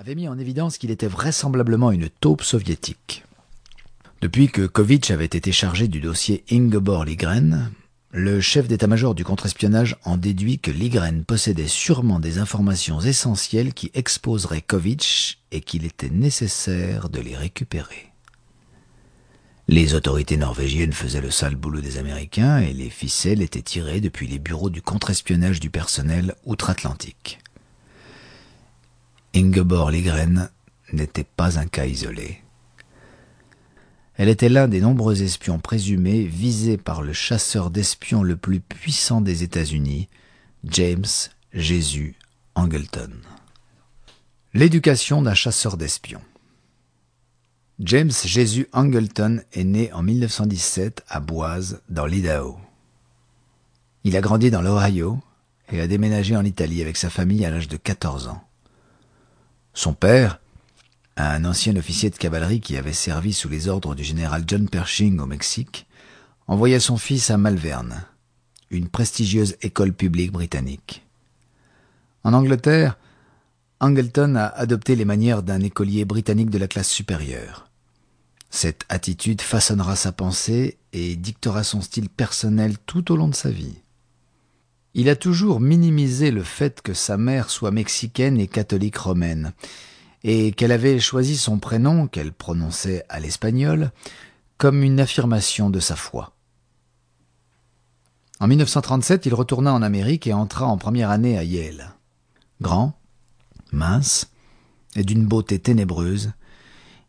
avait mis en évidence qu'il était vraisemblablement une taupe soviétique. Depuis que Kovitch avait été chargé du dossier Ingeborg Ligren, le chef d'état-major du contre-espionnage en déduit que Ligren possédait sûrement des informations essentielles qui exposeraient Kovitch et qu'il était nécessaire de les récupérer. Les autorités norvégiennes faisaient le sale boulot des Américains et les ficelles étaient tirées depuis les bureaux du contre-espionnage du personnel outre-Atlantique. Ingeborg Ligren n'était pas un cas isolé. Elle était l'un des nombreux espions présumés visés par le chasseur d'espions le plus puissant des États-Unis, James Jésus Angleton. L'éducation d'un chasseur d'espions. James Jésus Angleton est né en 1917 à Boise, dans l'Idaho. Il a grandi dans l'Ohio et a déménagé en Italie avec sa famille à l'âge de 14 ans. Son père, un ancien officier de cavalerie qui avait servi sous les ordres du général John Pershing au Mexique, envoya son fils à Malvern, une prestigieuse école publique britannique. En Angleterre, Angleton a adopté les manières d'un écolier britannique de la classe supérieure. Cette attitude façonnera sa pensée et dictera son style personnel tout au long de sa vie. Il a toujours minimisé le fait que sa mère soit mexicaine et catholique romaine, et qu'elle avait choisi son prénom, qu'elle prononçait à l'espagnol, comme une affirmation de sa foi. En 1937, il retourna en Amérique et entra en première année à Yale. Grand, mince, et d'une beauté ténébreuse,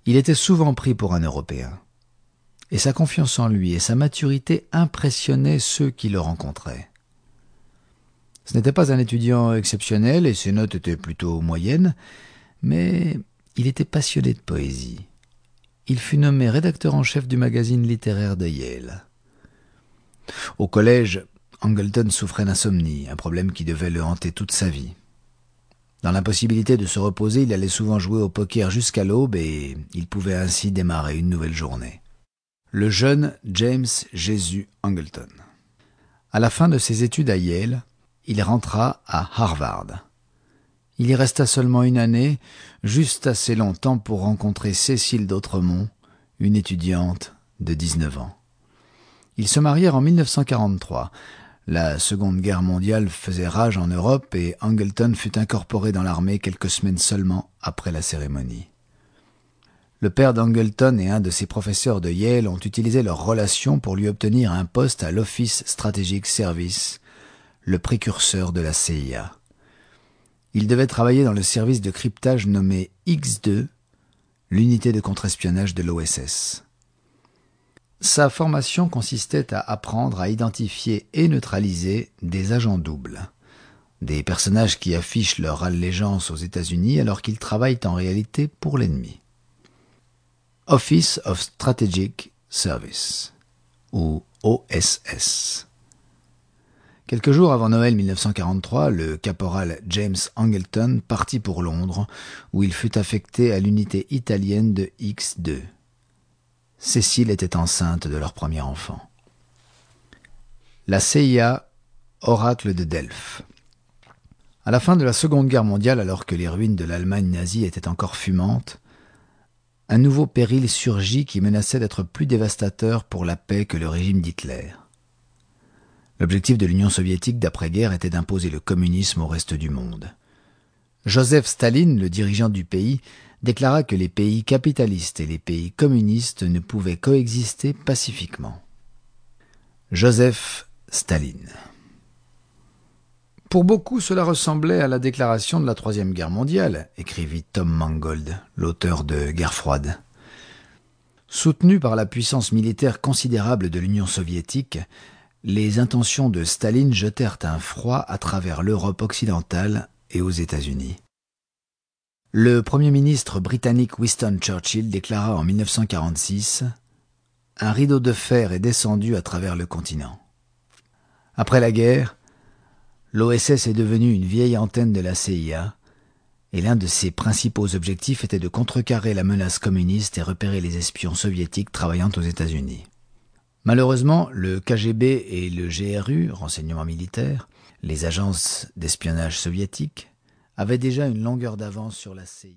il était souvent pris pour un Européen. Et sa confiance en lui et sa maturité impressionnaient ceux qui le rencontraient. Ce n'était pas un étudiant exceptionnel et ses notes étaient plutôt moyennes, mais il était passionné de poésie. Il fut nommé rédacteur en chef du magazine littéraire de Yale. Au collège, Angleton souffrait d'insomnie, un problème qui devait le hanter toute sa vie. Dans l'impossibilité de se reposer, il allait souvent jouer au poker jusqu'à l'aube et il pouvait ainsi démarrer une nouvelle journée. Le jeune James Jésus Angleton. À la fin de ses études à Yale, il rentra à Harvard. Il y resta seulement une année, juste assez longtemps pour rencontrer Cécile d'Autremont, une étudiante de 19 ans. Ils se marièrent en 1943. La Seconde Guerre mondiale faisait rage en Europe et Angleton fut incorporé dans l'armée quelques semaines seulement après la cérémonie. Le père d'Angleton et un de ses professeurs de Yale ont utilisé leur relation pour lui obtenir un poste à l'Office Strategic Service, le précurseur de la CIA. Il devait travailler dans le service de cryptage nommé X2, l'unité de contre-espionnage de l'OSS. Sa formation consistait à apprendre à identifier et neutraliser des agents doubles, des personnages qui affichent leur allégeance aux États-Unis alors qu'ils travaillent en réalité pour l'ennemi. Office of Strategic Service, ou OSS. Quelques jours avant Noël 1943, le caporal James Angleton partit pour Londres, où il fut affecté à l'unité italienne de X2. Cécile était enceinte de leur premier enfant. La CIA, oracle de Delphes. À la fin de la Seconde Guerre mondiale, alors que les ruines de l'Allemagne nazie étaient encore fumantes, un nouveau péril surgit qui menaçait d'être plus dévastateur pour la paix que le régime d'Hitler. L'objectif de l'Union soviétique d'après-guerre était d'imposer le communisme au reste du monde. Joseph Staline, le dirigeant du pays, déclara que les pays capitalistes et les pays communistes ne pouvaient coexister pacifiquement. Joseph Staline. Pour beaucoup, cela ressemblait à la déclaration de la Troisième Guerre mondiale, écrivit Tom Mangold, l'auteur de Guerre froide. Soutenu par la puissance militaire considérable de l'Union soviétique, les intentions de Staline jetèrent un froid à travers l'Europe occidentale et aux États-Unis. Le Premier ministre britannique Winston Churchill déclara en 1946 Un rideau de fer est descendu à travers le continent. Après la guerre, l'OSS est devenue une vieille antenne de la CIA, et l'un de ses principaux objectifs était de contrecarrer la menace communiste et repérer les espions soviétiques travaillant aux États-Unis. Malheureusement, le KGB et le GRU, renseignement militaire, les agences d'espionnage soviétiques, avaient déjà une longueur d'avance sur la CIA.